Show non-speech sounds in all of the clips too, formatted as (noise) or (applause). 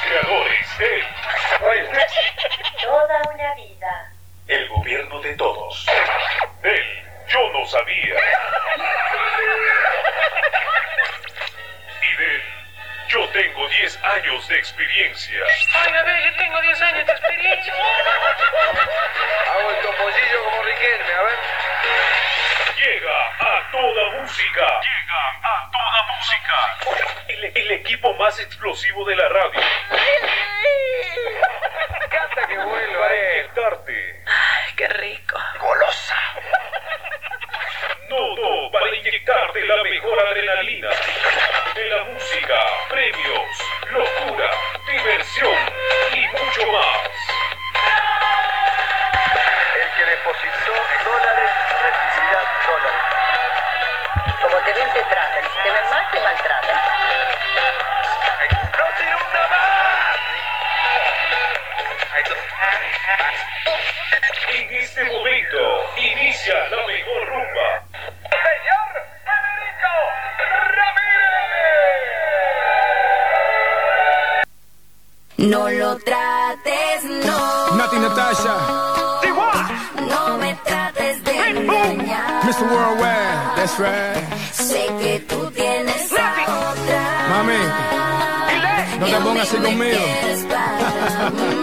creadores del Toda una vida. El gobierno de todos. Del Yo no sabía. Y del Yo tengo 10 años de experiencia. Explosivo de la radio. Conmigo. (laughs)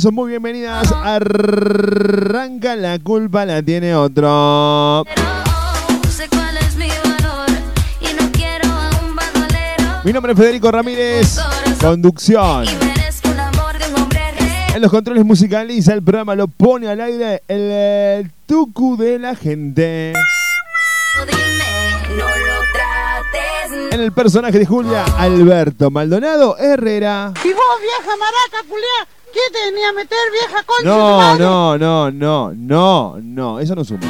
bienvenidos, muy bienvenidas. Arranca la culpa, la tiene otro. Mi nombre es Federico Ramírez, conducción. Y merezco un amor de un hombre real. En los controles musicaliza el programa, lo pone al aire el, tucu de la gente. En el personaje de Julia, Alberto Maldonado Herrera. Y vos, vieja maraca, culiá, ¿qué te venía a meter, vieja concha? No, no, no, no, no, no, eso no suma.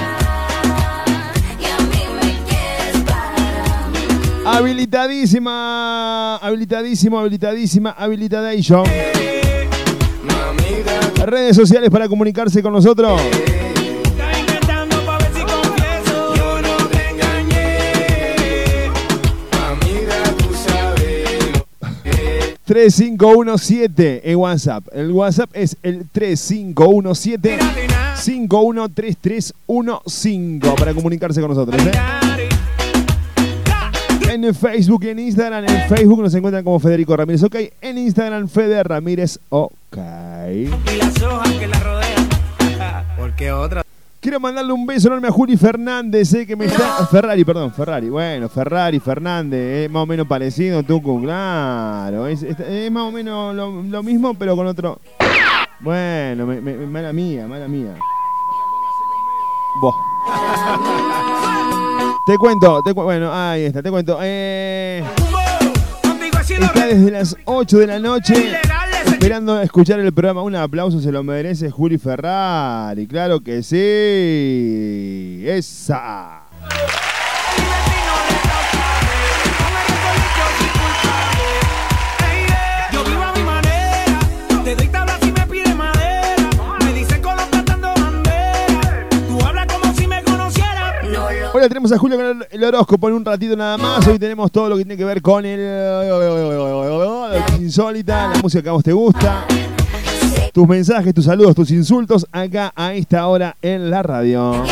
Habilitadísima, habilitadísimo, habilitadísima, habilitadation. Redes sociales para comunicarse con nosotros. 3517 en WhatsApp. El WhatsApp es el 3517 513315 para comunicarse con nosotros. ¿eh? En Facebook y en Instagram. En Facebook nos encuentran como Federico Ramírez, ok. En Instagram, Fede Ramírez, ok. Las hojas que la rodean. (laughs) Porque otra. Quiero mandarle un beso enorme a Juli Fernández, eh, que me está. Ferrari, perdón, Ferrari. Bueno, Ferrari, Fernández, es más o menos parecido, Tucu, claro. Es, es- es más o menos lo, lo mismo, pero con otro. Bueno, me- me- mala mía, mala mía. Vos. Te cuento, te cu- bueno, ahí está, te cuento. Eh, está desde las 8 de la noche esperando escuchar el programa. Un aplauso se lo merece Juli Ferrari. Claro que sí. Esa. Hola, tenemos a Julio con el, el horóscopo en un ratito nada más. Hoy tenemos todo lo que tiene que ver con el insólita, la música que a vos te gusta, tus mensajes, tus saludos, tus insultos acá a esta hora en la radio.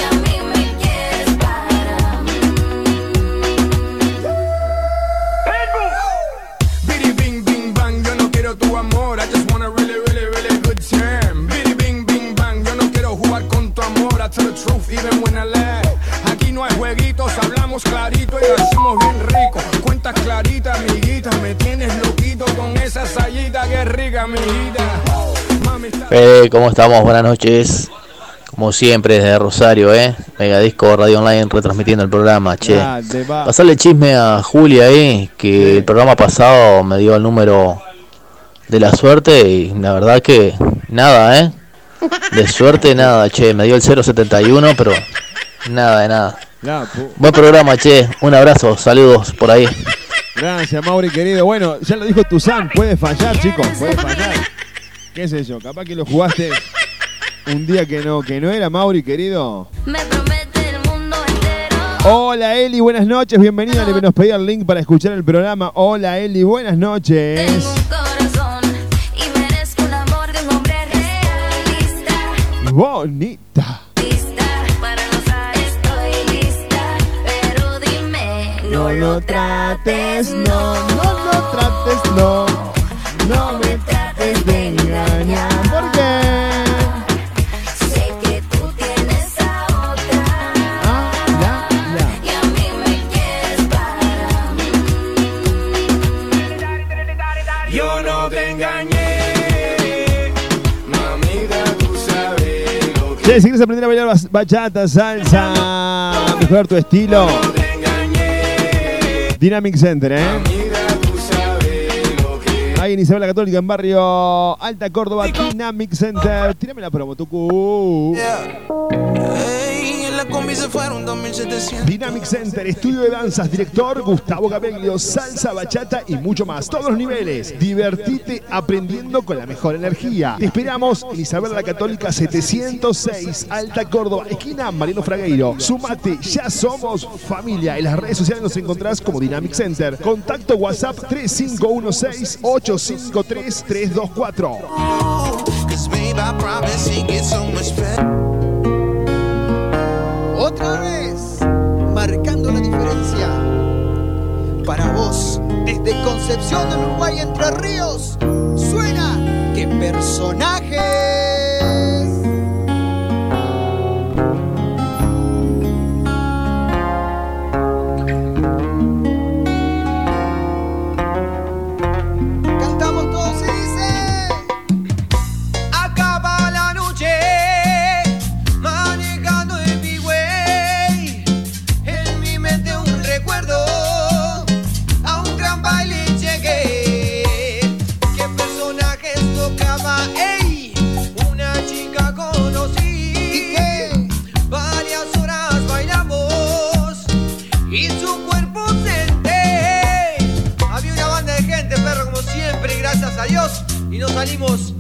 Hablamos clarito y lo hacemos bien rico. Cuentas claritas, amiguita, me tienes loquito con esa sayita que rica, amiguita. Mami, está- Fede, ¿cómo estamos? Buenas noches. Como siempre, desde Rosario, ¿eh? Megadisco Radio Online retransmitiendo el programa, che. Va. Pasarle chisme a Julia ahí, que el programa pasado me dio el número de la suerte y la verdad que nada, ¿eh? De suerte nada, che. Me dio el 071, pero nada de nada. La Buen programa, che. Un abrazo, saludos por ahí. Gracias, Mauri, querido. Bueno, ya lo dijo Tuzán, puede fallar, chicos, puede fallar. ¿Qué sé yo? Capaz que lo jugaste un día que no, que no era, Mauri, querido. Me promete el mundo entero. Hola Eli, buenas noches, bienvenida. Le nos pedía el link para escuchar el programa. Hola Eli, buenas noches. Tengo un corazón y merezco un amor de un hombre realista. Bonita. No, lo trates, no, no lo trates, no. No me trates de engañar. ¿Por qué? Sé que tú tienes a otra. Ah. Y a mí me quieres para Yo no te engañé, mamita, tú sabes lo que Che, si quieres aprender a bailar bachata, salsa, mejorar tu estilo, Dynamic Center, ¿eh? Ahí en Isabel la Católica, en barrio Alta Córdoba, Dynamic Center. Tírame la promo, Tucu. Ey, mí Dynamic Center, estudio de danzas, director Gustavo Capello, salsa, bachata y mucho más. Todos los niveles. Divertite aprendiendo con la mejor energía. Te esperamos en Isabel la Católica 706, Alta Córdoba, esquina Marino Fragueiro. Sumate, ya somos familia. En las redes sociales nos encontrás como Dynamic Center. Contacto WhatsApp 3516 853 324. Otra vez, marcando la diferencia. Para vos, desde Concepción del Uruguay, Entre Ríos, suena que personajes. Y no salimos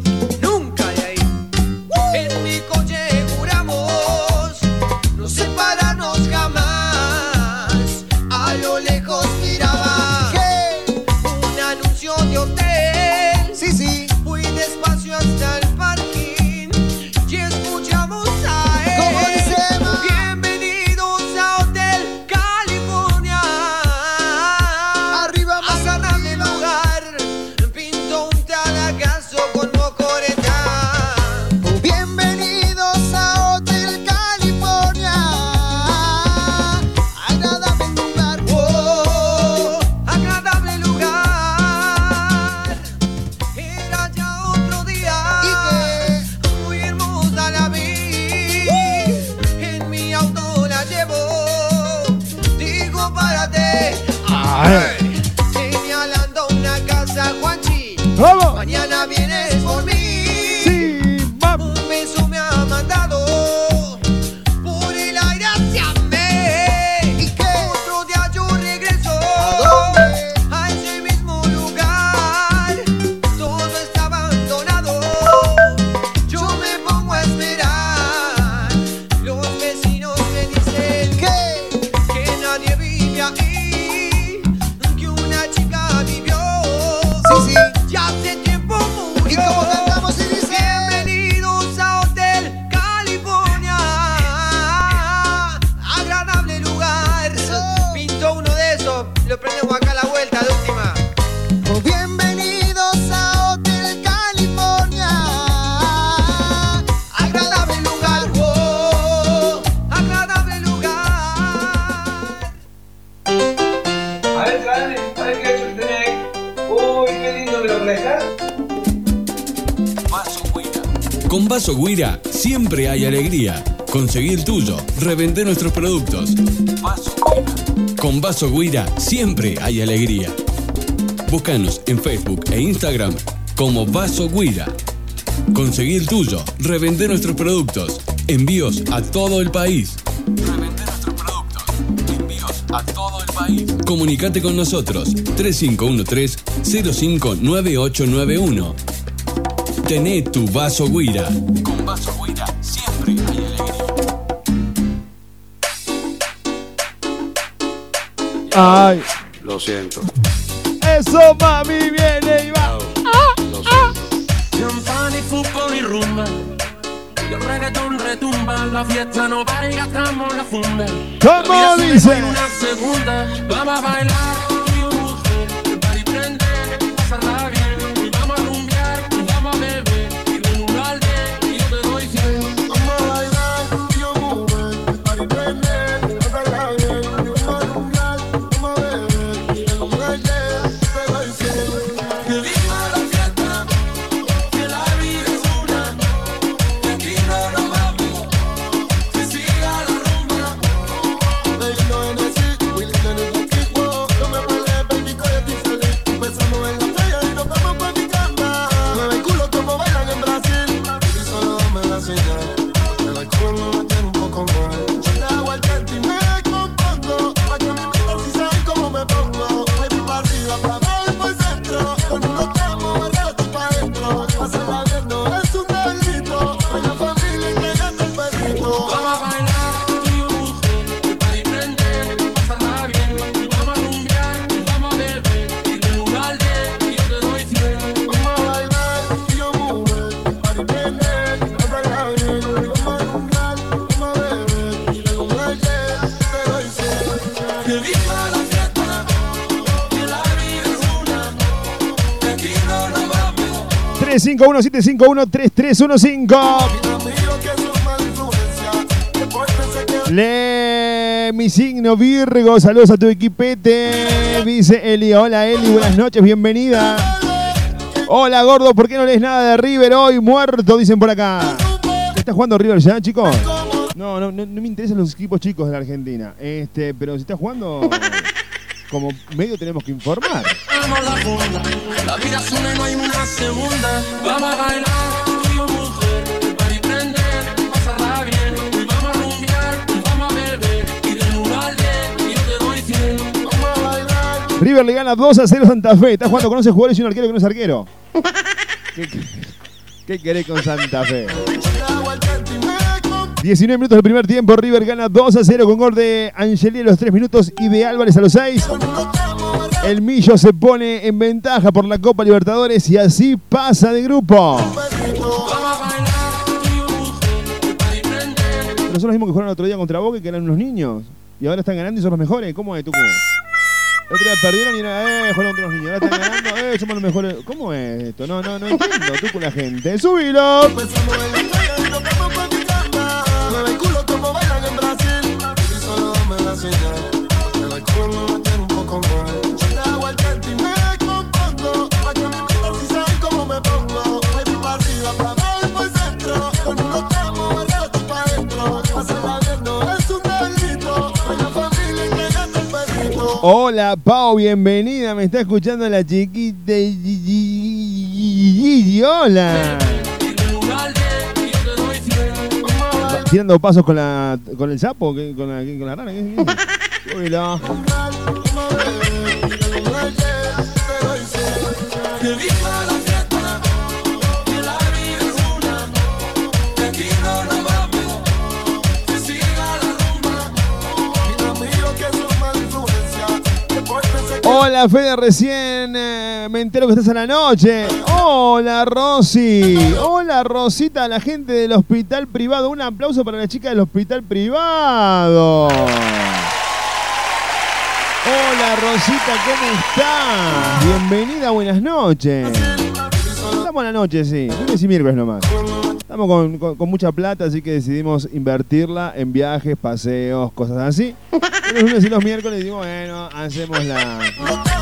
Vaso Guira siempre hay alegría. Conseguí el tuyo, revender nuestros productos. Vaso Guira. Con Vaso Guira siempre hay alegría. Búscanos en Facebook e Instagram como Vaso Guira. Conseguí el tuyo, revender nuestros productos. Envíos a todo el país. Revender nuestros productos. Envíos a todo el país. Comunicate con nosotros 3513-059891. Tené tu vaso Guira. Con vaso Guira siempre hay alegría. Ay, Lo siento. eso mami viene y va. Lo siento. Champán y fútbol y rumba. Y el reggaetón retumba. La fiesta no para y gastamos la funda. ¿Cómo dice? Una segunda. Vamos a bailar. 751 751 3315 le, mi signo Virgo, saludos a tu equipete. Dice Eli, hola Eli, buenas noches, bienvenida. Hola gordo, ¿por qué no lees nada de River hoy? Muerto, dicen por acá. ¿Está jugando River ya, chicos? No, no, no, no, me interesan los equipos chicos de la Argentina. Este, pero si está jugando, como medio tenemos que informar. Vamos la funda, la vida es una y no hay una segunda. Vamos a bailar, tío, mujer, el party prende, pasarla bien, y vamos a rumbear, y vamos a beber, y de un al de, y yo te doy cien. vamos a bailar. River le gana 2 a 0 a Santa Fe. Está jugando con 11 jugadores y un arquero que no es arquero. ¿Qué, qué querés con Santa Fe? 19 minutos del primer tiempo, River gana 2 a 0 con gol de Angeli a los 3 minutos y de Álvarez a los 6. El Millo se pone en ventaja por la Copa Libertadores y así pasa de grupo. Pero son los mismos que jugaron el otro día contra Boca que eran unos niños. Y ahora están ganando y son los mejores. ¿Cómo es, Tucu? El otro día perdieron y era, eh, jugaron contra los niños. Ahora están ganando, eh, somos los mejores. ¿Cómo es esto? No, no, no entiendo. Tucu, la gente. ¡Subilo! Hola, Pau, bienvenida. Me está escuchando la chiquita. Hola. Tirando pasos con la con el sapo, con la, con la rana. ¿qué? (laughs) Hola, Fede, recién eh, me entero que estás a la noche. Hola, Rosy. Hola, Rosita, la gente del hospital privado. Un aplauso para la chica del hospital privado. Hola, Rosita, ¿cómo estás? Bienvenida, buenas noches. Estamos a la noche, sí. Lunes y miércoles nomás. Estamos con, mucha plata, así que decidimos invertirla en viajes, paseos, cosas así. Los lunes y los miércoles digo, bueno, hacemos la... Bailar.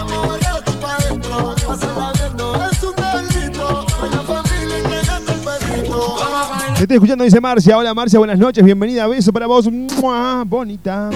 estoy escuchando, dice Marcia. Hola Marcia, buenas noches, bienvenida. Beso para vos. ¡Mua! Bonita.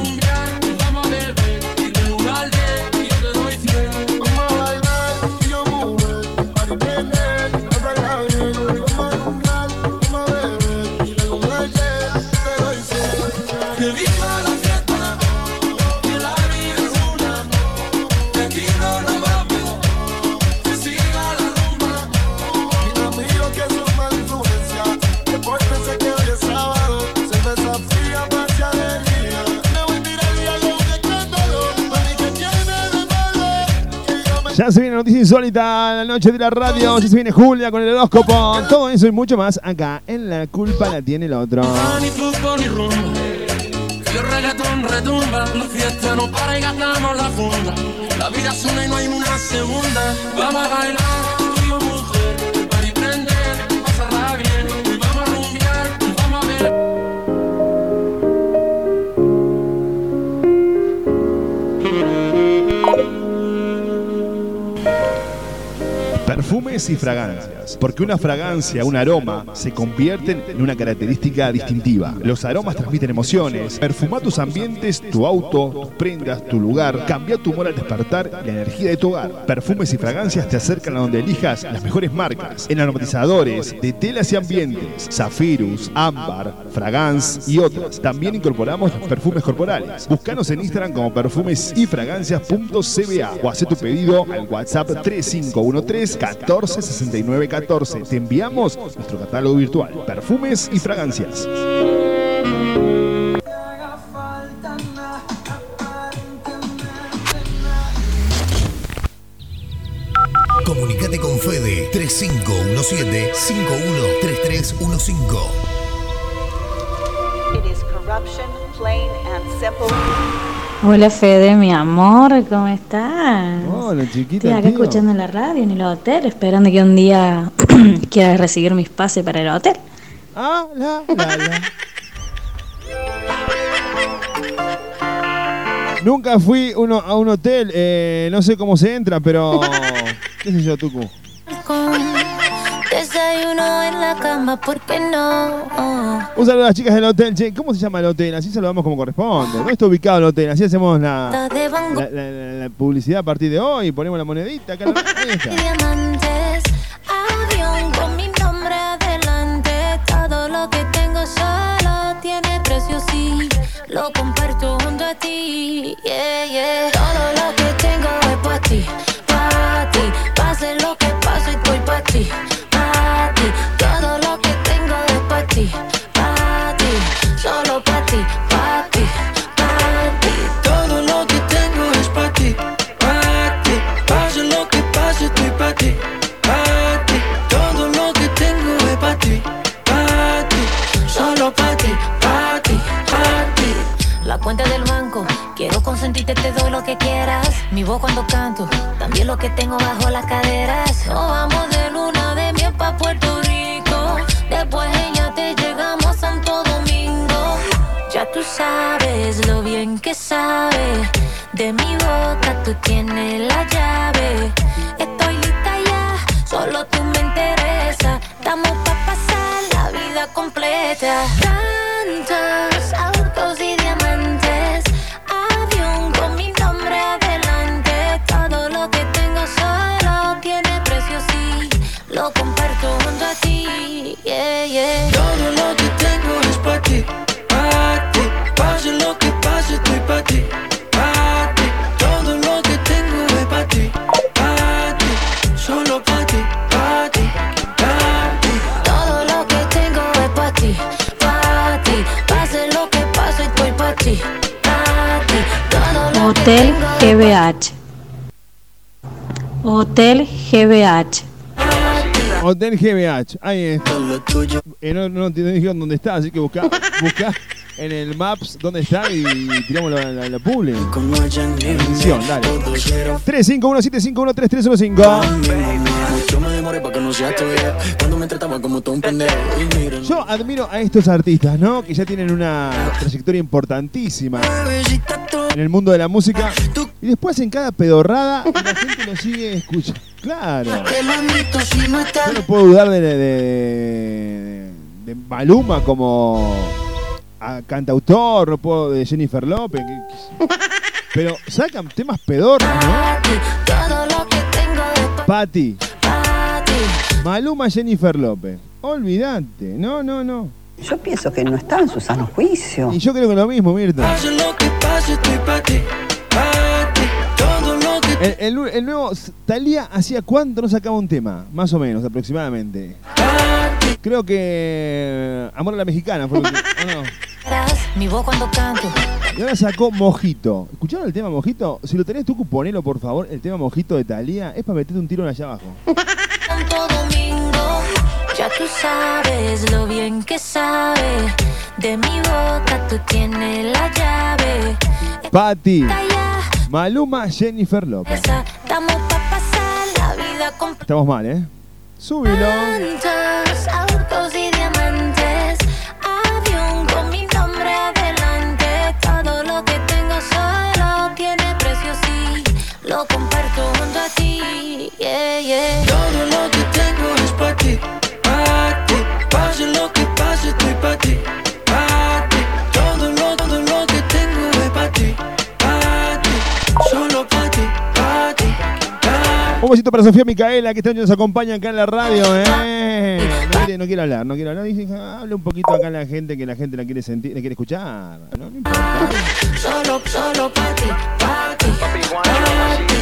Ya se viene noticia insólita, la noche de la radio. Ya se viene Julia con el horóscopo. Todo eso y mucho más acá en La Culpa la tiene el otro. El reggaetón retumba, y gastamos la funda. La vida es una y no hay una segunda. Vamos a bailar, Perfumes y fragancias. Porque una fragancia, un aroma, se convierten en una característica distintiva. Los aromas transmiten emociones. Perfuma tus ambientes, tu auto, tus prendas, tu lugar. Cambia tu humor al despertar la energía de tu hogar. Perfumes y fragancias te acercan a donde elijas las mejores marcas. En aromatizadores, de telas y ambientes. Zafirus, Ámbar, Fragance y otras. También incorporamos los perfumes corporales. Búscanos en Instagram como perfumes y fragancias.cba o haz tu pedido al WhatsApp 3513 14 69 14. Te enviamos nuestro catálogo virtual. Perfumes y fragancias. Comunicate con Fede 3517-513315. It is corruption, plain and simple. Hola Fede, mi amor, ¿cómo estás? Hola chiquita. Estoy acá tío. escuchando la radio en el hotel, esperando que un día (clears throat) quieras recibir mis pases para el hotel. Ah, la, la, la. Nunca fui uno, a un hotel, eh, no sé cómo se entra, pero. (laughs) ¿Qué sé yo, Tucu? Desayuno en la cama, ¿por qué no? Un saludo a las chicas del hotel. Che, ¿cómo se llama el hotel? Así saludamos como corresponde. ¿Dónde está ubicado el hotel? Así hacemos la, la, la- la- publicidad a partir de hoy. Ponemos la monedita. Acá, (laughs) está. diamantes, avión con mi nombre adelante. Todo lo que tengo solo tiene precio, sí. Lo comparto junto a ti, yeah, yeah. Todo lo que tengo es para ti, para ti. Pase lo que pase, estoy para ti, consentirte, te doy lo que quieras. Mi voz cuando canto, también lo que tengo bajo las caderas. Nos vamos de luna de miel pa' Puerto Rico. Después ella te llegamos a Santo Domingo. Ya tú sabes lo bien que sabe. De mi boca tú tienes la llave. Estoy lista ya, solo tú me interesa. Estamos pa' pasar la vida completa. Tantos pase, estoy para ti, para ti. Todo lo que tengo es para ti, para ti. Solo para ti, para ti, para ti. Todo lo que tengo es para ti, para ti. Pase lo que pase, estoy para ti, para ti. Todo lo que Hotel tengo GBH. Hotel GBH. Hotel GBH. Ahí está. Eh, no, no te dijeron dónde está, así que busca, busca en el Maps dónde está y tiramos la, la, la publi. Atención, dale. 351-751-3315. Yo admiro a estos artistas, ¿no? Que ya tienen una trayectoria importantísima en el mundo de la música. Y después en cada pedorrada la gente lo sigue escuchando. Claro. Yo no puedo dudar de, de- de- de Maluma como a cantautor, no puedo de Jennifer López. que- que- (laughs) pero sacan temas pedorros, ¿no? Patti, pa' ti. Maluma, Jennifer López. Olvídate, no, no, no. Yo pienso que no está en su sano juicio. Y yo creo que lo mismo, Mirta. Pase lo que pase, estoy pa' ti, El, el nu- el nuevo Talía hacía cuánto no sacaba un tema, más o menos, aproximadamente. Creo que eh, Amor a la Mexicana fue ¿o no? Verás Mi voz cuando canto. Y ahora sacó Mojito. ¿Escucharon el tema Mojito? Si lo tenés tú, ponelo por favor. El tema Mojito de Talía es para meterte un tiro allá abajo. Santo Domingo, ya tú sabes lo bien que sabe. De mi boca tú tienes la llave. Calla, Maluma, Jennifer López. estamos pa' pasar la vida con Estamos mal, ¿eh? Súbilo. plantas, autos y diamantes. Avión con mi nombre adelante. Todo lo que tengo solo tiene precio, sí. Lo comparto junto a ti. Yeah, yeah. Todo lo que Un besito para Sofía Micaela, que esta noche nos acompaña acá en la radio, ¿eh? No quiere, hablar, no quiere hablar. Dice, "Ah, hable un poquito acá a la gente, que la gente la quiere sentir, la quiere escuchar. Solo, solo pa' ti, pa' ti.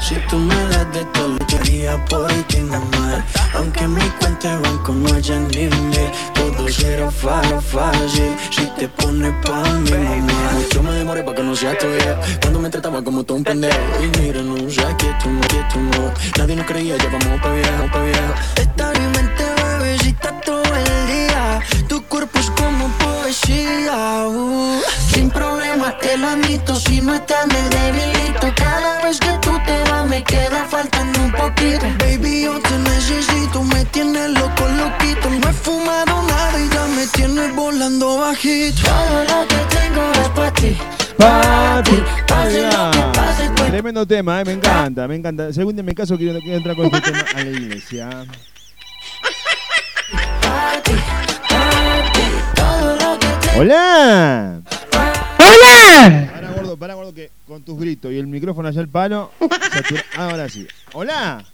Si tú me das de todo, yo haría por ti normal. Aunque mi cuenta de banco no haya ni mil, todo será fácil. Si te pones pa' mi mamá. Mucho me demoré pa' que no sea tuya. Cuando me trataba como todo un pendejo. Y mira, no sé que tú no, que tú no. Nadie nos creía, ya vamos pa' viejo, pa' viejo. Estar en mente, bebecita, todo el día. Tu cuerpo es como poesía. uh. Te lo admito. Si no estás, me debilito. Cada vez que tú te vas, me queda faltando un poquito. Baby, yo te necesito. Me tienes loco, loquito. No he fumado nada y ya me tienes volando bajito. Todo lo que tengo es pa' ti. Pase, estoy Tremendo tema, ¿eh? me encanta, me encanta. Según en mi caso, quiero, quiero entrar con este tema a la iglesia. ¡Hola! ¡Hola! Para, gordo, para, gordo, que con tus gritos y el micrófono allá al palo. satura- (laughs) Ahora sí. ¡Hola!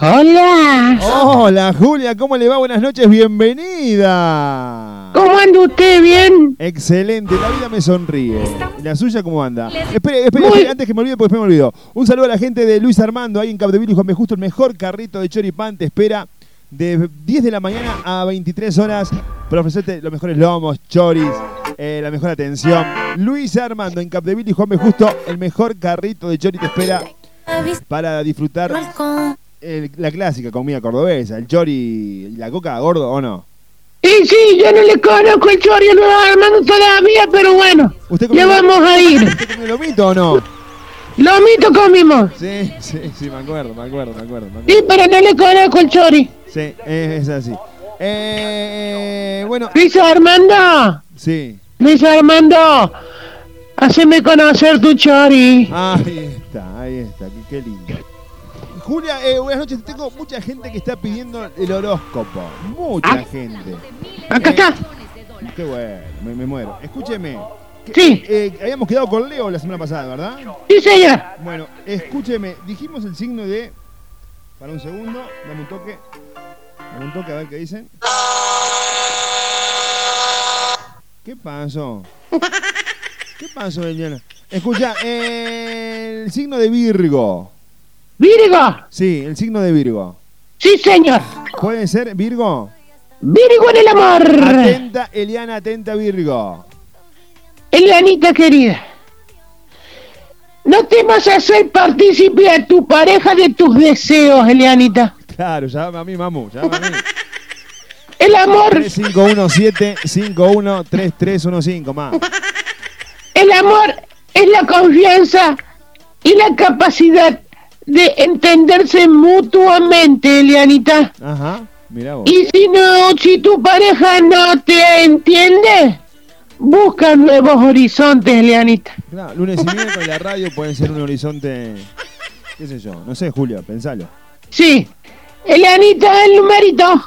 ¡Hola! Hola, Julia, ¿cómo le va? Buenas noches, bienvenida. ¿Cómo anda usted? ¿Bien? Excelente, la vida me sonríe. ¿Y ¿La suya cómo anda? Espere, espere, Muy- espere, antes que me olvide, porque después me olvido. Un saludo a la gente de Luis Armando, ahí en Capdeville y Juan B. Justo, el mejor carrito de choripán te espera de 10 de la mañana a 23 horas para ofrecerte los mejores lomos, choris, eh, la mejor atención. Luis Armando en Capdeville y Juan B. Justo, el mejor carrito de chori te espera para disfrutar el- la clásica comida cordobesa, el chori y la coca gordo, ¿o no? Sí, sí, yo no le conozco el chori a Nuevo Armando todavía, pero bueno, ¿Usted ya vamos a ir. ¿Usted comió lomito o no? Lomito comimos. Sí, sí, sí, me acuerdo, me acuerdo, me acuerdo. Me acuerdo. Sí, pero no le conozco el chori. Sí, es, es así. Eh, bueno, Luis Armando, sí. Luis Armando, haceme conocer tu chori. Ahí está, ahí está, qué, qué lindo. Julia, eh, buenas noches. Tengo mucha gente que está pidiendo el horóscopo. Mucha Ah. gente. Acá Eh, está. Qué bueno, me, me muero. Escúcheme. Sí. eh, habíamos quedado con Leo la semana pasada, ¿verdad? Sí, señor. Bueno, escúcheme. Dijimos el signo de. Para un segundo, dame un toque. Dame un toque a ver qué dicen. ¿Qué pasó? ¿Qué pasó, Eliana? Escucha, el signo de Virgo. Virgo. Sí, el signo de Virgo. Sí, señor. ¿Puede ser Virgo? Virgo en el amor. Atenta, Eliana, atenta, Virgo. Elianita querida. No temas hacer partícipe a tu pareja de tus deseos, Elianita. Claro, llámame a mí, mamu, llámame a mí. El amor, 3517-513315, más. el amor es la confianza y la capacidad de entenderse mutuamente, Elianita. Ajá, mira vos. Y si no, si tu pareja no te entiende, busca nuevos horizontes, Elianita. Claro, lunes y miércoles la radio pueden ser un horizonte, qué sé yo, no sé, Julia, pensalo. Sí. Elianita, el numerito.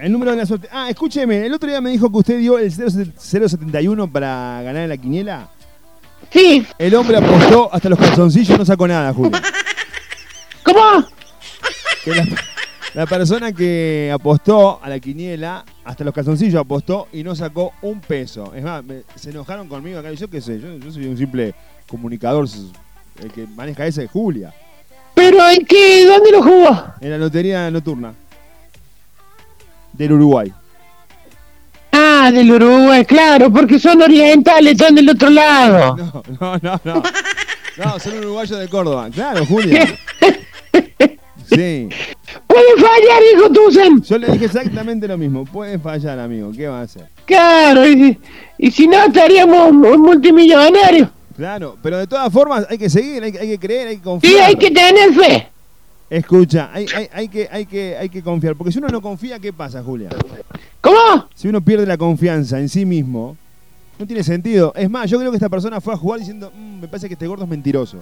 El número de la suerte. Ah, escúcheme, el otro día me dijo que usted dio el 071 para ganar en la quiniela. Sí. El hombre apostó hasta los calzoncillos y no sacó nada, Julio. (laughs) ¿Cómo? Que la, la persona que apostó a la quiniela, hasta los calzoncillos apostó y no sacó un peso. Es más, me- se enojaron conmigo acá. y Yo qué sé, yo, yo soy un simple comunicador. El que maneja ese es Julia. ¿Pero en qué? ¿Dónde lo jugó? En la lotería nocturna. Del Uruguay. Ah, del Uruguay, claro, porque son orientales, están del otro lado. (laughs) No, no, no, no. No, son uruguayos de Córdoba. Claro, Julia. (laughs) Sí. Puede fallar, hijo Tusen. Yo le dije exactamente lo mismo. Puede fallar, amigo. ¿Qué va a hacer? Claro, y, y si no estaríamos mu- multimillonarios. Claro, pero de todas formas hay que seguir, hay, que- hay que creer, hay que confiar. Sí, hay que tener fe. Escucha, hay, hay, hay que, hay, que, hay que confiar. Porque si uno no confía, ¿qué pasa, Julia? ¿Cómo? Si uno pierde la confianza en sí mismo, no tiene sentido. Es más, yo creo que esta persona fue a jugar diciendo, "Mm, me parece que este gordo es mentiroso.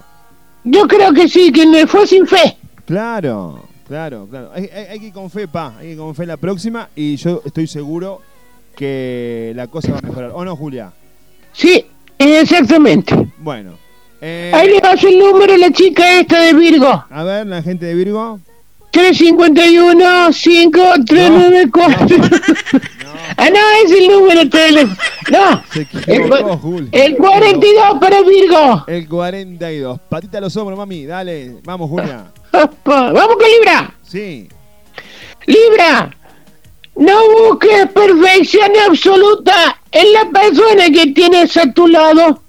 Yo creo que sí, que me fue sin fe. Claro, claro, claro. Hay, hay- hay que ir con fe, pa. Hay que ir con fe la próxima y yo estoy seguro que la cosa va a mejorar. ¿O no, Julia? Sí, exactamente. Bueno. Eh, Ahí le paso el número a la chica esta de Virgo. a ver, la gente de Virgo. 351 5394 (laughs) Ah, no, es el número teléfono. No, Se el, equivocó, Jul. el 42 para Virgo. El 42. Patita a los hombros, mami. Dale. Vamos, Julia. (laughs) Vamos con Libra. Sí. Libra, no busques perfección absoluta en la persona que tienes a tu lado.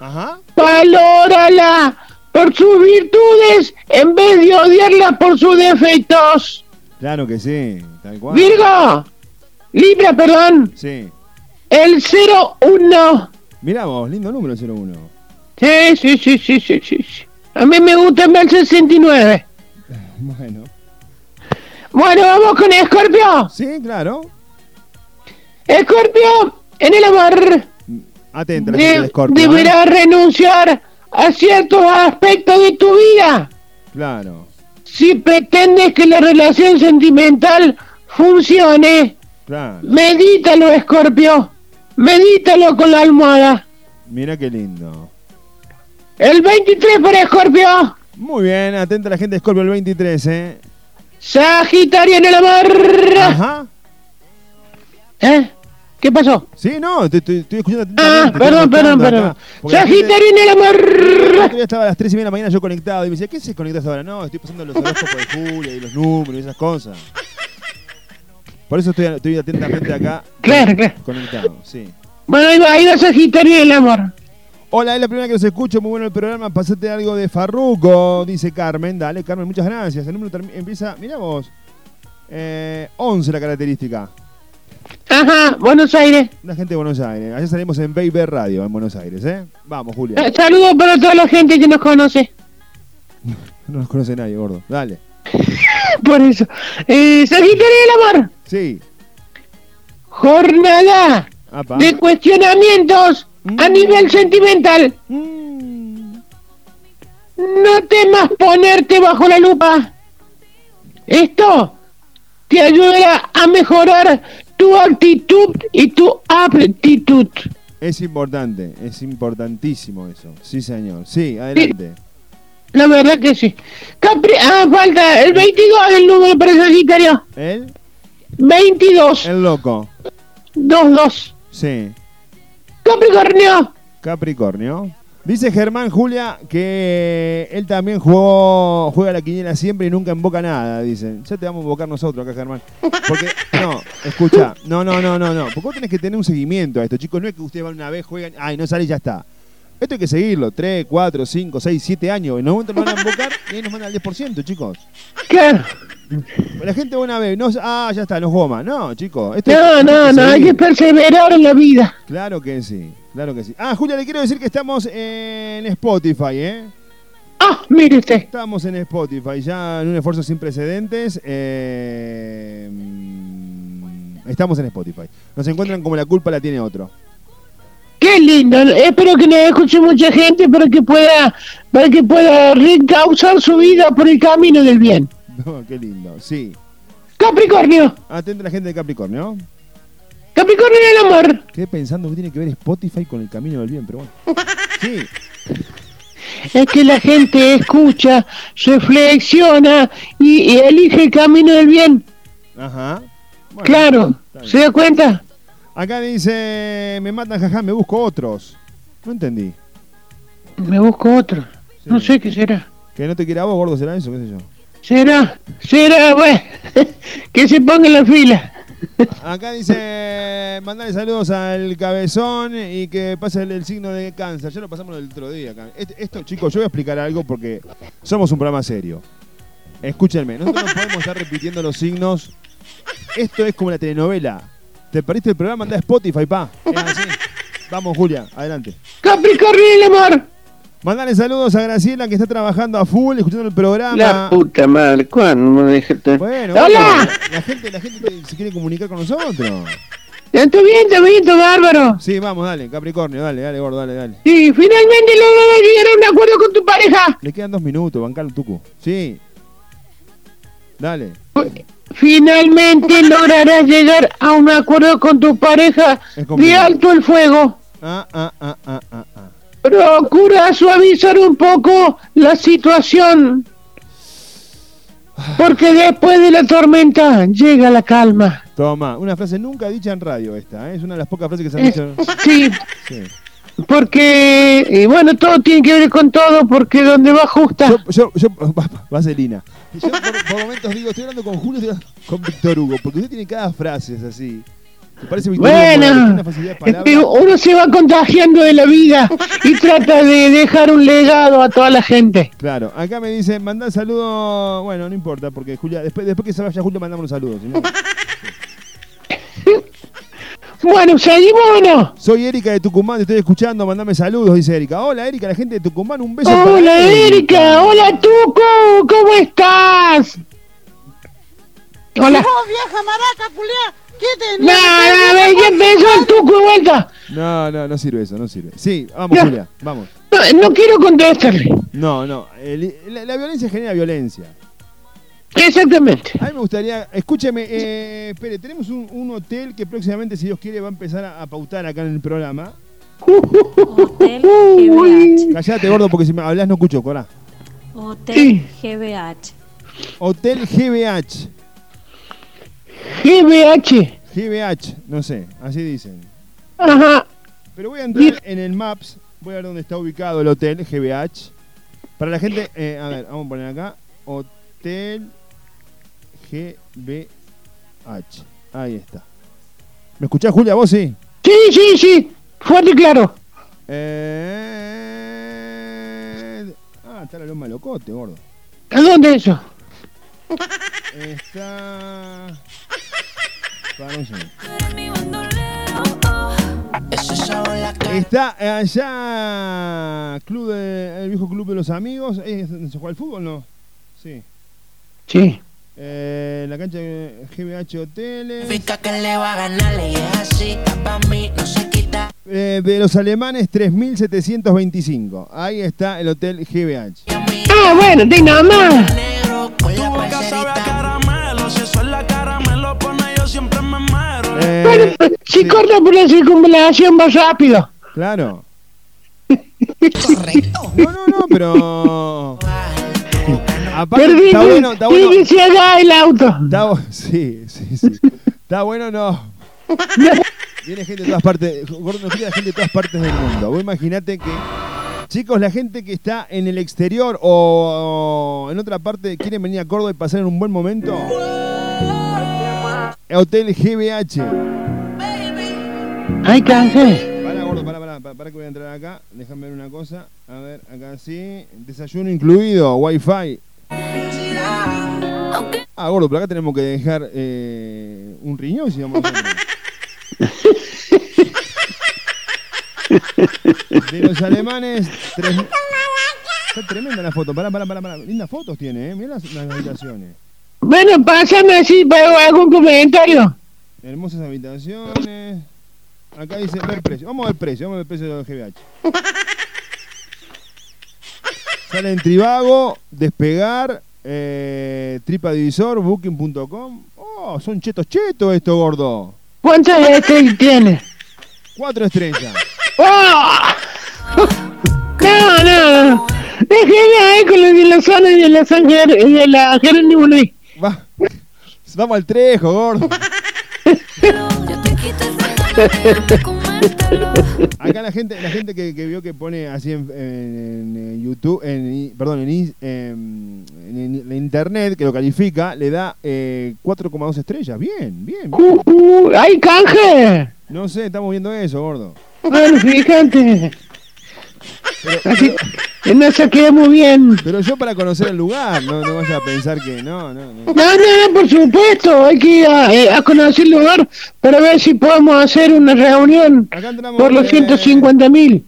Ajá. Valórala por sus virtudes en vez de odiarla por sus defectos. Claro que sí. Tal cual. Virgo, Libra, perdón, Sí. el 01. Mirá vos, lindo número 01. Sí, sí, sí, sí, sí, sí. sí. A mí me gusta más el 69. (laughs) Bueno. Bueno, vamos con Escorpio. Sí, claro. Escorpio, en el amor. Atenta la gente De- Scorpio. ¿eh? deberás renunciar a ciertos aspectos de tu vida Claro, si pretendes que la relación sentimental funcione. claro. Medítalo, Escorpio. Medítalo con la almohada. Mira qué lindo. El 23 para Escorpio. Muy bien, atenta la gente de Scorpio el 23, ¿eh? Sagitario en el amor. Ajá. ¿Eh? ¿Qué pasó? Sí, no, te- te- estoy escuchando Ah, perdón, perdón, perdón. Sagitario en el amor. día estaba a las 3 y media de la mañana yo conectado y me decía, ¿qué se conectas ahora? No, estoy pasando los horóscopos de Julia y los números y esas cosas. Por eso estoy, estoy atentamente acá. Claro, claro. Conectado, sí. Bueno, ahí va, ahí va Sagitario el amor. Hola, es la primera que los escucho, muy bueno el programa. Pasate algo de Farruco, dice Carmen. Dale, Carmen, muchas gracias. El número empieza, mirá vos, eh, 11 la característica. Ajá, Buenos Aires. La gente de Buenos Aires. Ayer salimos en Baby Radio en Buenos Aires, ¿eh? Vamos, Julia. Eh, Saludos para toda la gente que nos conoce. (laughs) No nos conoce nadie, gordo. Dale. (laughs) Por eso. Eh, Sagitario del amor. Sí. Jornada Apa. de cuestionamientos a nivel sentimental. No temas ponerte bajo la lupa. Esto te ayudará a mejorar tu actitud y tu aptitud. Es importante, es importantísimo eso. Sí, señor. Sí, adelante. La verdad que sí. Capri ah, falta el 22 el número para Sagitario. ¿El? 22. El loco. 22. Sí. Capricornio. Capricornio. Dice Germán Julia que él también jugó, juega la quiniela siempre y nunca emboca nada, dicen. Ya te vamos a embocar nosotros acá, Germán. Porque, no, escucha, no, no, no, no, no. Porque vos tenés que tener un seguimiento a esto, chicos. No es que ustedes van una vez, juegan, ay, no sale y ya está. Esto hay que seguirlo, 3, 4, 5, 6, 7 años. En un momento lo van a embocar y ahí nos mandan al 10%, chicos. Claro. La gente una vez, no, ah, ya está, no juego más. No, chicos. Esto, No, no, no, hay que perseverar en la vida. Claro que sí, claro que sí. Ah, Julia, le quiero decir que estamos en Spotify, ¿eh? Ah, mire usted. Estamos en Spotify, ya en un esfuerzo sin precedentes. eh, estamos en Spotify. Nos encuentran como la culpa la tiene otro. Qué lindo. Espero que nos escuche mucha gente para que pueda, para que pueda reencauzar su vida por el camino del bien. (laughs) No, qué lindo, sí. Capricornio. Atente a la gente de Capricornio. Capricornio en el amor. Quedé pensando que tiene que ver Spotify con el camino del bien, pero bueno. Sí. Es que la gente escucha, reflexiona y, y elige el camino del bien. Ajá. Bueno, claro. ¿se da cuenta? Acá dice, me matan, jaja, me busco otros. No entendí. Me busco otro. No sé qué será. Que no te quiera vos, gordo, será eso, qué sé yo. Será, será, bueno, (laughs) que se ponga en la fila. Acá dice, mandale saludos al cabezón y que pase el, signo de cáncer. Ya lo pasamos el otro día. Esto, chicos, yo voy a explicar algo porque somos un programa serio. Escúchenme, nosotros no podemos estar repitiendo los signos. Esto es como la telenovela. ¿Te perdiste el programa? Anda a Spotify, pa. Vamos, Julia, adelante. Capricornio el amor. Mandale saludos a Graciela que está trabajando a full, escuchando el programa. La puta madre, ¿cuándo me dejaste? Bueno, ¡Hola! bueno, la gente, la gente se quiere comunicar con nosotros. Está bien, está bien, bárbaro. Sí, vamos, dale, Capricornio, dale, dale, gordo, dale, dale. Sí, finalmente lograrás llegar a un acuerdo con tu pareja. Le quedan dos minutos, bancar un tuco. Sí. Dale. Finalmente lograrás llegar a un acuerdo con tu pareja de alto el fuego. Ah, ah, ah, ah, ah, ah. Procura suavizar un poco la situación. Porque después de la tormenta llega la calma. Toma, una frase nunca dicha en radio esta, ¿eh? es una de las pocas frases que se han dicho. sí, Sí. porque, y bueno, todo tiene que ver con todo, porque donde va justa. Yo, yo, (laughs) va- vaselina. Yo por, por momentos digo, estoy hablando con Julio, estoy hablando con Víctor Hugo, porque usted tiene cada frase es así. Me parece Bueno, es que uno se va contagiando de la vida y trata de dejar un legado a toda la gente. Claro, acá me dicen, mandá saludo. Bueno, no importa, porque Julia, después, después que se vaya Julio, mandamos un saludo. si no- (laughs) Bueno, ¿seguimos o no? Soy Erika de Tucumán, te estoy escuchando, mandame saludos, dice Erika. Hola Erika, la gente de Tucumán, un beso para Hola Erika, hola Tuco, ¿cómo estás? Hola. vieja maraca, culiá! ¿Qué te Nada, a ver, ya empezó el Tuco de vuelta. No, no, no sirve eso, no sirve. Sí, vamos Ya. Julia, vamos. No, no quiero contestarle. No, no, el- la, la violencia genera violencia. Exactamente. A mí me gustaría, escúcheme, eh, espere, tenemos un, un hotel que próximamente, si Dios quiere, va a empezar a, a pautar acá en el programa. Hotel (laughs) GBH. Callate, gordo, porque si me hablas no escucho, Cora. Hotel GBH. Hotel GBH. GBH. GBH, no sé, así dicen. Ajá. Pero voy a entrar en el Maps, voy a ver dónde está ubicado el hotel GBH. Para la gente, eh, a ver, vamos a poner acá, Hotel GBH. Ahí está. ¿Me escuchás, Julia? ¿Vos sí? Sí, sí, sí. Fuerte y claro. Eh... Ah, está la loma de locote, gordo. ¿A dónde eso? Está... Está allá club de- el viejo club de los amigos. ¿Es donde se juega el fútbol no? Sí. Sí. Eh, la cancha de GBH Hoteles. Significa que le va a ganarle y es así, para mí no se quita. Eh, de los alemanes 3725. Ahí está el hotel GBH. Ah, bueno, de nada más. Eh, Bueno, si corta por la circunvalación va rápido. Claro. Correcto. No, no, no, pero. Aparte, Perdí, está bueno, está bueno. el auto. Está sí, sí, sí. Está bueno, no. Viene gente de todas partes. Gordo, nos gente de todas partes del mundo. Vos imaginate que. Chicos, la gente que está en el exterior o en otra parte quieren venir a Córdoba y pasar en un buen momento. Hotel GBH. Ay, cansé. Para, gordo, para, para, para, para que voy a entrar acá. Déjame ver una cosa. A ver, acá sí. Desayuno incluido, wifi. Ah, gordo, pero acá tenemos que dejar eh, un riñón si vamos a De los alemanes, tres... Está tremenda la foto. Pará, pará, pará, pará. Lindas fotos tiene, ¿eh? Mirá las, las habitaciones. Bueno, pásame así para algún comentario. Hermosas habitaciones. Acá dice ver precio. Vamos a ver precio, vamos a ver precio de GBH. (laughs) Sale en Tribago, Despegar eh, TripAdvisor, Booking.com. Oh, son chetos chetos esto, gordo. ¿Cuántas estrellas tiene? Cuatro estrellas. (laughs) ¡Oh! No, no. Déjeme ahí con lo de la zona de la San Jer- de la Jerónimo Luis. Va. Vamos al trejo, gordo. (laughs) Acá la gente, la gente que, que vio que pone así en, en- en YouTube, en, perdón, en, is- em, internet, que lo califica, le da eh, 4,2 estrellas. Bien, bien. bien. ¡Hay canje! No sé, estamos viendo eso, gordo. Bueno, fíjate. Así, no se queda muy bien. Pero yo para conocer el lugar, no, no vayas a pensar que no, no, no. No, no, no, por supuesto. Hay que ir a, eh, a conocer el lugar para ver si podemos hacer una reunión por los eh, 150 mil.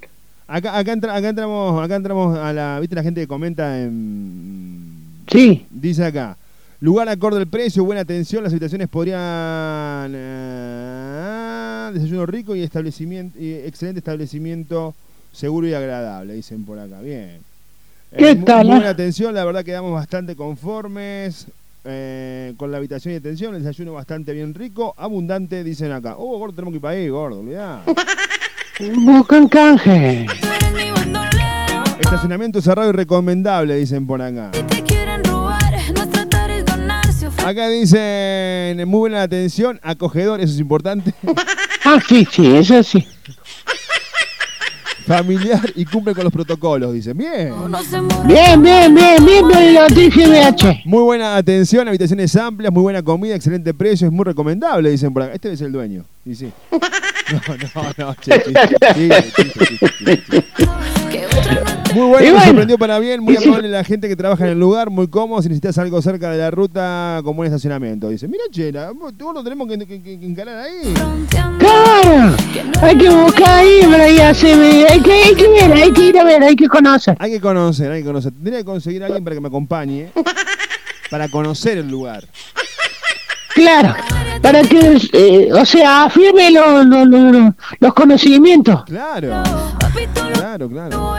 Acá, acá, entra- acá entramos, acá entramos a la, viste la gente que comenta en Sí. Dice acá, lugar acorde al precio, buena atención, las habitaciones podrían eh, desayuno rico y establecimiento y excelente establecimiento seguro y agradable, dicen por acá. Bien. ¿Qué mu- tal, muy eh? buena atención, la verdad quedamos bastante conformes eh, con la habitación y atención, el desayuno bastante bien rico, abundante, dicen acá. Oh, gordo, tenemos que ir para ahí, gordo, olvidá. (laughs) Buscan canje. Estacionamiento cerrado y recomendable, dicen por acá. Acá dicen, muy buena atención, acogedor, eso es importante. Ah, sí, sí, eso sí. Familiar y cumple con los protocolos, dicen. Bien. Bien, bien, bien, bien, bien. Muy buena atención, habitaciones amplias, muy buena comida, excelente precio, es muy recomendable, dicen por acá. Este es el dueño. Y sí. (laughs) No, no, no, che. Muy bueno, me sorprendió para bien, muy (laughs) amable la gente que trabaja en el lugar, muy cómodo, si necesitas algo cerca de la ruta, con buen estacionamiento. Dice, mira, Chela, todos lo tenemos que, que- que- que encarar ahí. Hay que buscar ahí, para ahí hacer, hay que, hay que ver, hay que ir a ver, hay que conocer. Hay que conocer, hay que conocer. Tendría que conseguir a alguien para que me acompañe, para conocer el lugar. Claro. Para que, eh, o sea, afirme lo- lo- lo- lo- los conocimientos. Claro. Claro, claro.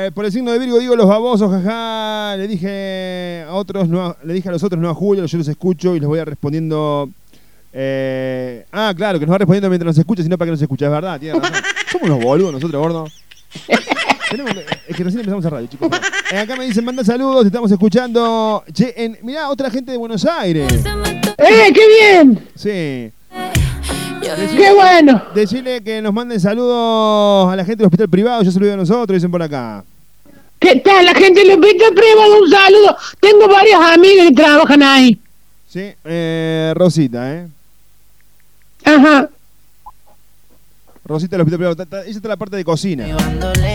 Eh, por el signo de Virgo digo los babosos, jaja. Le dije a otros, no a- le dije a los otros no a Julio, yo los escucho y les voy a respondiendo. Eh, ah, claro, que nos va respondiendo mientras nos escucha, sino para que nos escucha, es verdad, tiene razón. (laughs) Somos unos boludos nosotros, gordo. (laughs) Tenemos que- es que recién empezamos a radio, chicos. Eh, acá me dicen, manda saludos, te estamos escuchando. Che, en, mirá, otra gente de Buenos Aires. ¡Eh, qué bien! Sí. ¡Qué bueno! Decirle que nos manden saludos a la gente del hospital privado, yo saludo a nosotros, dicen por acá. ¿Qué tal? La gente le pide privado un saludo. Tengo varias amigas que trabajan ahí. Sí, eh, Rosita, ¿eh? Ajá. Rosita hospital ta- Ella está la parte de cocina.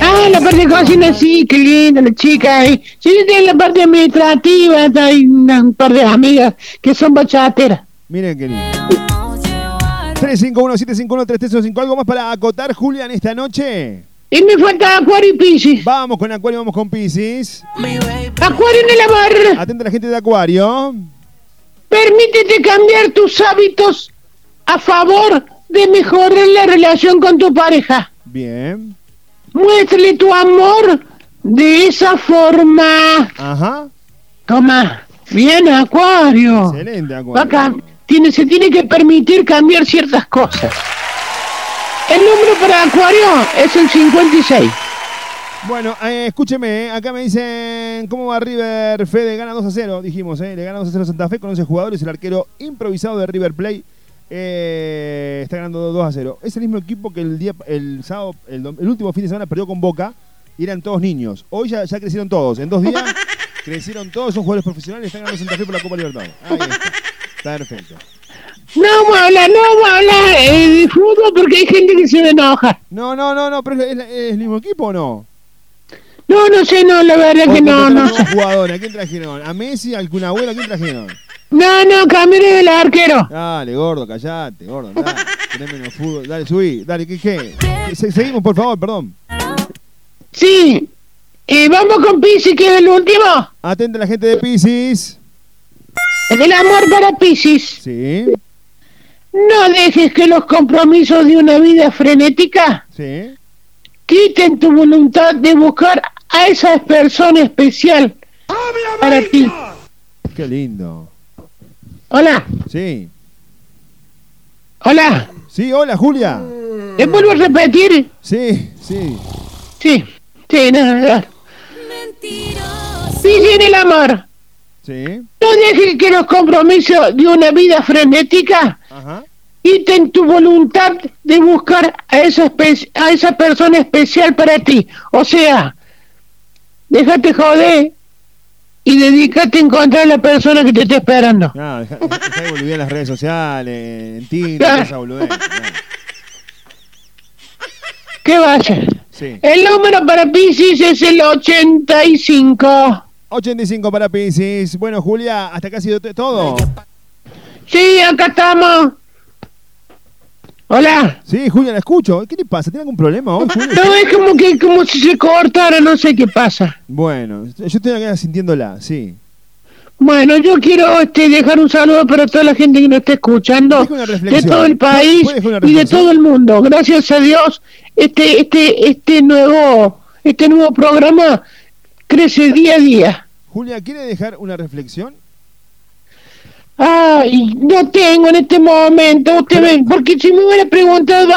Ah, la parte de cocina, sí, qué linda la chica ahí. Sí, tiene la parte administrativa, hay un par de amigas que son bachateras. Miren qué lindo. 351-751-3305. ¿Algo más para acotar, Julián, esta noche? Y me falta Acuario y Piscis. Vamos con Acuario, vamos con Piscis. Acuario en el amor. Atenta a la gente de Acuario. Permítete cambiar tus hábitos a favor de mejorar la relación con tu pareja. Bien. Muéstrale tu amor de esa forma. Ajá. Toma. Bien, Acuario. Excelente, Acuario. cam- tiene, se tiene que permitir cambiar ciertas cosas. El número para Acuario es el 56. Bueno, eh, escúcheme, eh, acá me dicen cómo va River Fede, gana 2 a 0, dijimos, eh, le gana 2 a 0 a Santa Fe con 11 jugadores, el arquero improvisado de River Play eh, está ganando 2 a 0. Es el mismo equipo que el día el sábado, el, último fin de semana perdió con Boca y eran todos niños. Hoy ya, ya crecieron todos, en dos días (laughs) crecieron todos, son jugadores profesionales, están ganando Santa Fe por la Copa Libertadores. Ahí está. Perfecto. No vamos a hablar, no vamos a hablar eh, de fútbol porque hay gente que se enoja. No, no, no, no, pero es, es- es el mismo equipo o no? No, no sé, no, la verdad ¿O que no, no sé. jugadores? ¿A quién trajeron? ¿A Messi, al Kun Agüero? ¿A quién trajeron? No, no, cambié del arquero. Dale, gordo, callate, gordo, dale. (laughs) Tenés menos fútbol. Dale, subí, dale, ¿qué qué? Se- seguimos, por favor, perdón. Sí. Eh, vamos con Piscis, que es el último. Atenta a la gente de Pisces. El amor para Piscis. Sí, No dejes que los compromisos de una vida frenética sí. quiten tu voluntad de buscar a esa persona especial para ti. Qué lindo. Hola, Sí. hola. Sí, hola, Julia. ¿Te vuelvo a repetir? Sí, sí. Sí, sí. Dice en el amor. Sí. No dejes que los compromisos de una vida frenética Ajá. quiten tu voluntad de buscar a esa, a esa persona especial para ti. O sea, déjate joder y dedícate a encontrar a la persona que te está esperando. No, deja, deja- de boludez en las redes sociales, en Tinder, Claro. esa boludez. No. Que vaya. Sí. El número para Pisces es el 85. 85 para Pisces. Bueno, Julia, hasta acá ha sido todo. Sí, acá estamos. Hola. Sí, Julia, la escucho. ¿Qué te pasa? ¿Tiene algún problema hoy, Julia? No, es como que como si se cortara, no sé qué pasa. Bueno, yo estoy acá sintiéndola, sí. Bueno, yo quiero este, dejar un saludo para toda la gente que nos está escuchando de todo el país ¿Puede dejar una y de todo el mundo. Gracias a Dios, este, este, este nuevo, este nuevo programa crece día a día. Julia, ¿quiere dejar una reflexión? Ay, no tengo en este momento, usted porque si me hubiera preguntado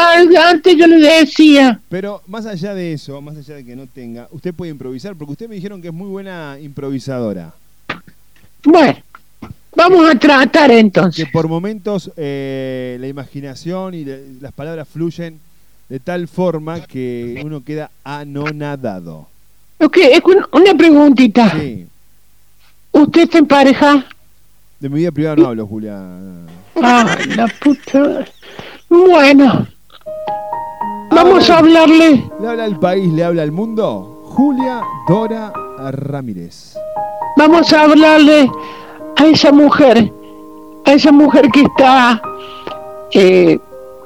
antes yo le decía. Pero más allá de eso, más allá de que no tenga, usted puede improvisar, porque usted me dijeron que es muy buena improvisadora. Bueno, vamos a tratar entonces. Que por momentos eh, la imaginación y le- las palabras fluyen de tal forma que uno queda anonadado. Ok, es un- una preguntita. Sí. ¿Usted está en pareja? De mi vida privada no hablo, Julia. Ay, la puta. Bueno. Vamos a hablarle. Le habla al país, le habla al mundo. Julia Dora Ramírez. Vamos a hablarle a esa mujer. A esa mujer que está eh,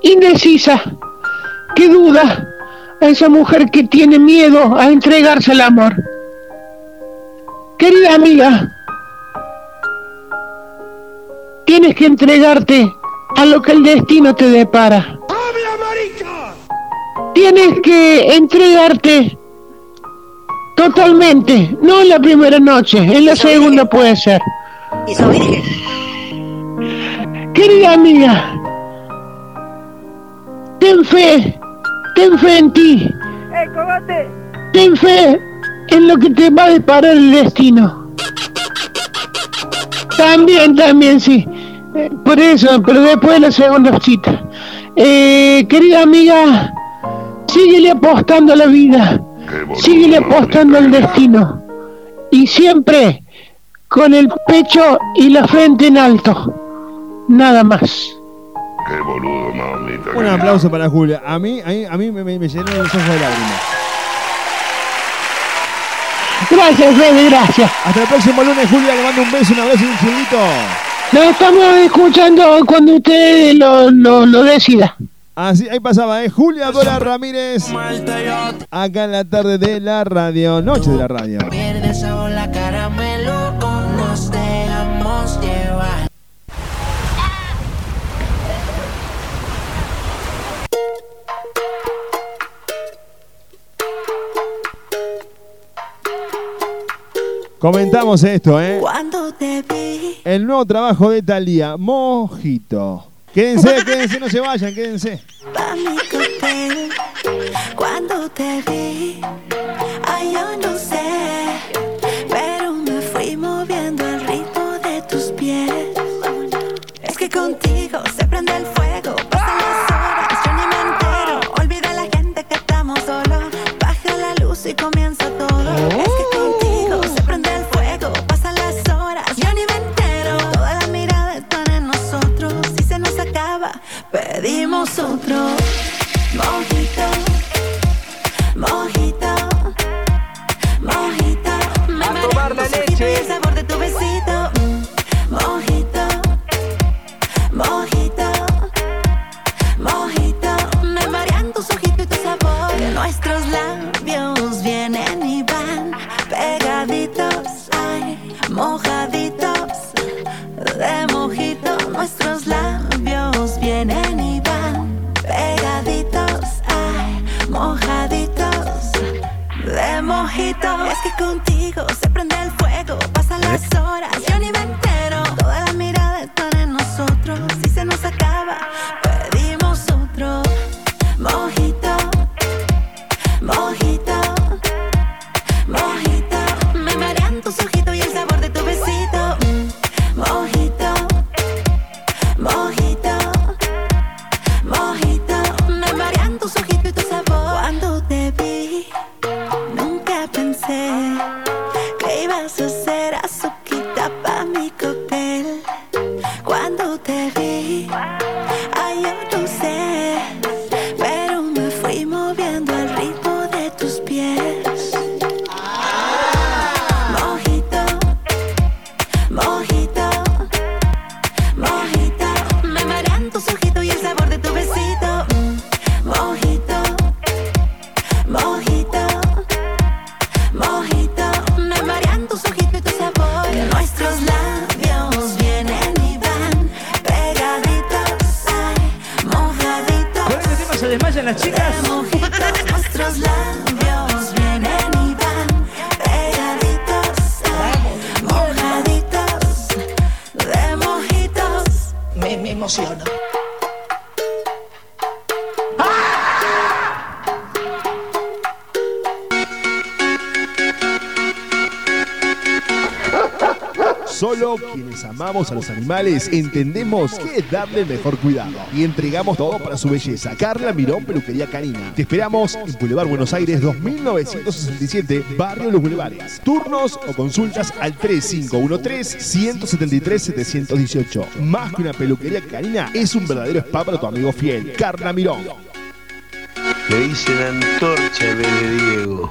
indecisa. Que duda. A esa mujer que tiene miedo a entregarse al amor. Querida amiga. Tienes que entregarte a lo que el destino te depara. Tienes que entregarte totalmente, no en la primera noche, en la segunda puede ser. Querida amiga, ten fe, ten fe en ti, ¡Eh, ten fe en lo que te va a deparar el destino. También, también, sí. Eh, Por eso, pero después de la segunda cita. Eh, querida amiga, síguele apostando a la vida, síguele apostando al destino. Y siempre con el pecho y la frente en alto. Nada más. Qué boludo, mamita. Un aplauso para Julia. A mí, a mí, a mí me, me, me llenó los ojos de lágrimas. Gracias, Fede, gracias. Hasta el próximo lunes, Julia. Le mando un beso, un abrazo y un chulito. Nos estamos escuchando cuando usted lo, lo, lo decida. Así, ahí pasaba, ¿eh? Julia Dora Ramírez. Acá en la tarde de la radio. Noche de la radio. Pierde sabor la caramelo, nos dejamos llevar. Comentamos esto, ¿eh? El nuevo trabajo de Talía, Mojito. Quédense, (laughs) quédense, no se vayan, quédense. Cuando te vi, otro. Mojito, mojito, mojito. Me marean tus ojitos y el sabor de tu besito. Solo quienes amamos a los animales entendemos que es darle mejor cuidado y entregamos todo para su belleza. Carla Mirón, Peluquería Canina. Te esperamos en Boulevard Buenos Aires 2967, Barrio Los Boulevares. Turnos o consultas al 3513-173-718. Más que una peluquería canina, es un verdadero spa para tu amigo fiel. Carla Mirón. Le dicen antorcha de Diego.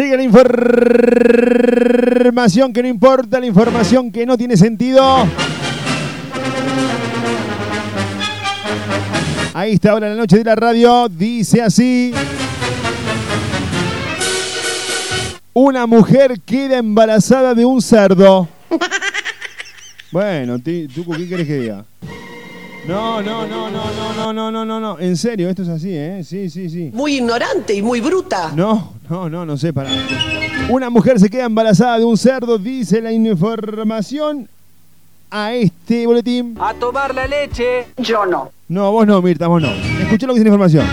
Sigue la información que no importa, la información que no tiene sentido. Ahí está ahora la noche de la radio, dice así. Una mujer queda embarazada de un cerdo. (laughs) Bueno, Tucu, ¿qué querés que diga? No, no, no, no, no, no, no, no, no, no. En serio, esto es así, ¿eh? Sí, sí, sí. Muy ignorante y muy bruta. No, no, no, no sé, para. Una mujer se queda embarazada de un cerdo, dice la información a este boletín. A tomar la leche. Yo no. No, vos no, Mirta, vos no. Escuché lo que dice la información.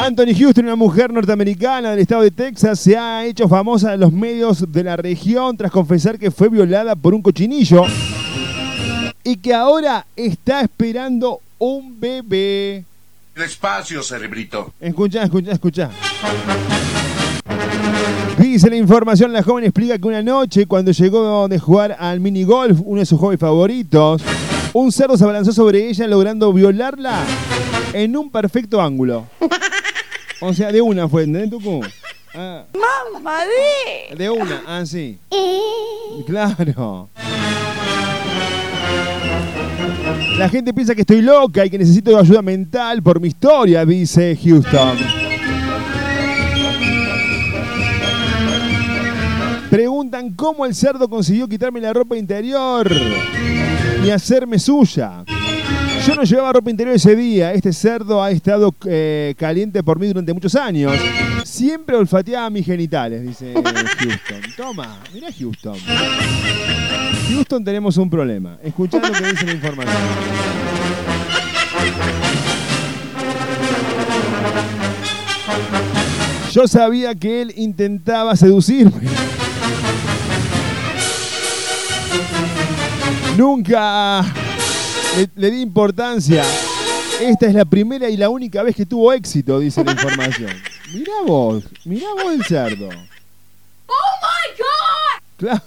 Anthony Houston, una mujer norteamericana del estado de Texas, se ha hecho famosa en los medios de la región tras confesar que fue violada por un cochinillo y que ahora está esperando un bebé. Despacio, cerebrito. Escucha, escucha, escucha. Dice la información, la joven explica que una noche cuando llegó de jugar al mini golf, uno de sus hobbies favoritos, un cerdo se abalanzó sobre ella logrando violarla en un perfecto ángulo. O sea, de una fue, ¿entendés, Tucu? Ah, Mamá de. de una, ah, sí. Claro. La gente piensa que estoy loca y que necesito ayuda mental por mi historia, dice Houston. Preguntan cómo el cerdo consiguió quitarme la ropa interior y hacerme suya. Yo no llevaba ropa interior ese día. Este cerdo ha estado eh, caliente por mí durante muchos años. Siempre olfateaba mis genitales, dice (laughs) Houston. Toma, mira Houston. Houston tenemos un problema. Escuchá lo que dice la información. Yo sabía que él intentaba seducirme. Nunca le, le di importancia. Esta es la primera y la única vez que tuvo éxito, dice la información. Mirá vos, mirá vos el cerdo. ¡Oh my god! Claro.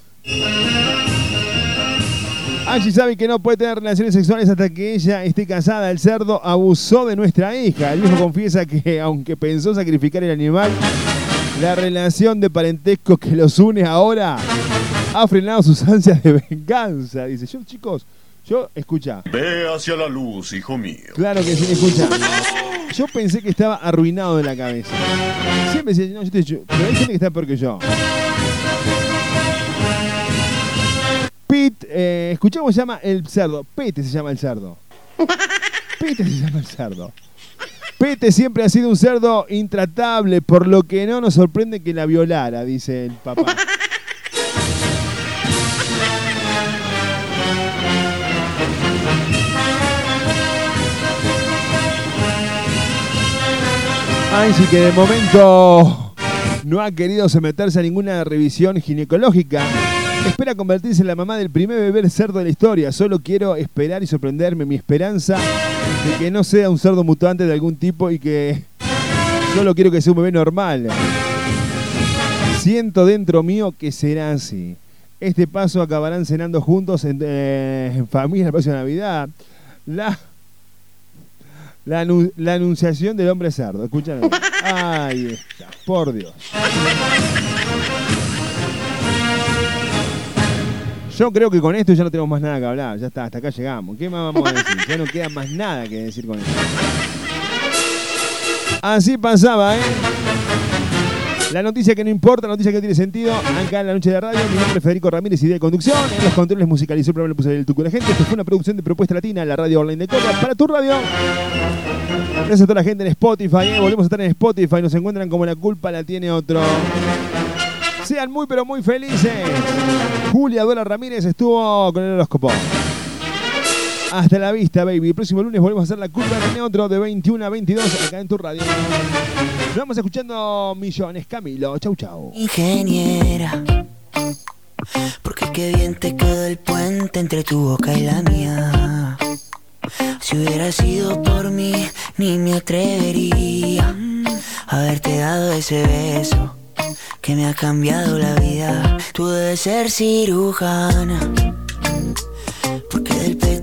Angie sabe que no puede tener relaciones sexuales hasta que ella esté casada. El cerdo abusó de nuestra hija. El hijo confiesa que, aunque pensó sacrificar el animal, la relación de parentesco que los une ahora ha frenado sus ansias de venganza. Dice, yo, chicos, yo, escucha. Ve hacia la luz, hijo mío. Claro que sí, escucha. Yo pensé que estaba arruinado de la cabeza. Siempre decía, no, yo te yo- pero hay gente que está peor que yo. Pete, eh, escuchá cómo se llama el cerdo. Pete se llama el cerdo. Pete se llama el cerdo. Pete siempre ha sido un cerdo intratable, por lo que no nos sorprende que la violara, dice el papá. Ay, sí que de momento no ha querido someterse a ninguna revisión ginecológica. Espera convertirse en la mamá del primer bebé cerdo de la historia. Solo quiero esperar y sorprenderme. Mi esperanza de que no sea un cerdo mutante de algún tipo y que solo quiero que sea un bebé normal. Siento dentro mío que será así. Este paso acabarán cenando juntos en, eh, en familia la próxima Navidad. La, la, anu- la anunciación del hombre cerdo. Escúchame. Ahí está. Por Dios. Yo creo que con esto ya no tenemos más nada que hablar. Ya está, hasta acá llegamos. ¿Qué más vamos a decir? Ya no queda más nada que decir con esto. Así pasaba, ¿eh? La noticia que no importa, la noticia que tiene sentido, acá en la noche de radio. Mi nombre es Federico Ramírez, idea de conducción. En los controles musicalizó el programa, le puse el tuco a la gente. Esto fue una producción de Propuesta Latina, la radio online de Córdoba, para tu radio. Gracias a toda la gente en Spotify, ¿eh? volvemos a estar en Spotify. Nos encuentran como la culpa la tiene otro. Sean muy, pero muy felices. Julia Dora Ramírez estuvo con el horóscopo. Hasta la vista, baby. El próximo lunes volvemos a hacer la culpa la tiene otro de 21 a 22 acá en tu radio. Nos vamos escuchando Millones Camilo. Chau, chau. ingeniera. Porque qué bien te quedó el puente entre tu boca y la mía. Si hubiera sido por mí, ni me atrevería a haberte dado ese beso que me ha cambiado la vida. Tú debes ser cirujana.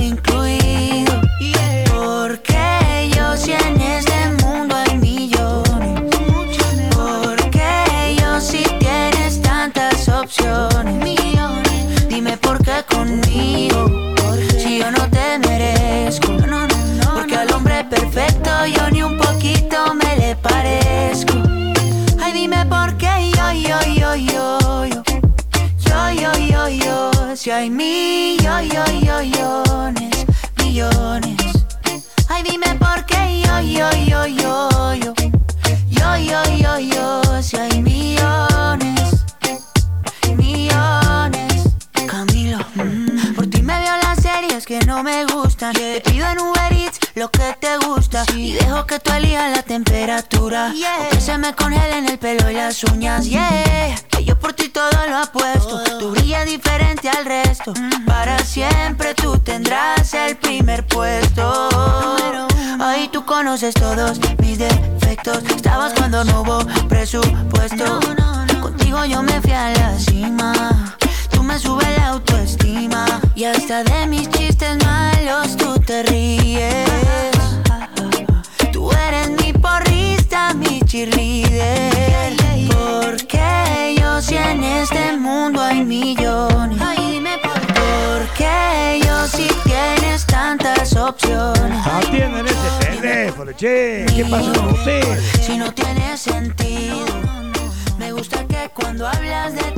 Futuro las uñas. Yeah, que yo por ti todo lo apuesto. Tú brillas diferente al resto. Para siempre tú tendrás el primer puesto. Ahí tú conoces todos mis defectos. Estabas cuando no hubo presupuesto. Contigo yo me fui a la cima. Tú me subes la autoestima. Y hasta de mis chistes malos Atienden ese teléfono, che. ¿Qué pasa con usted? Si no tiene sentido. Me gusta que cuando hablas de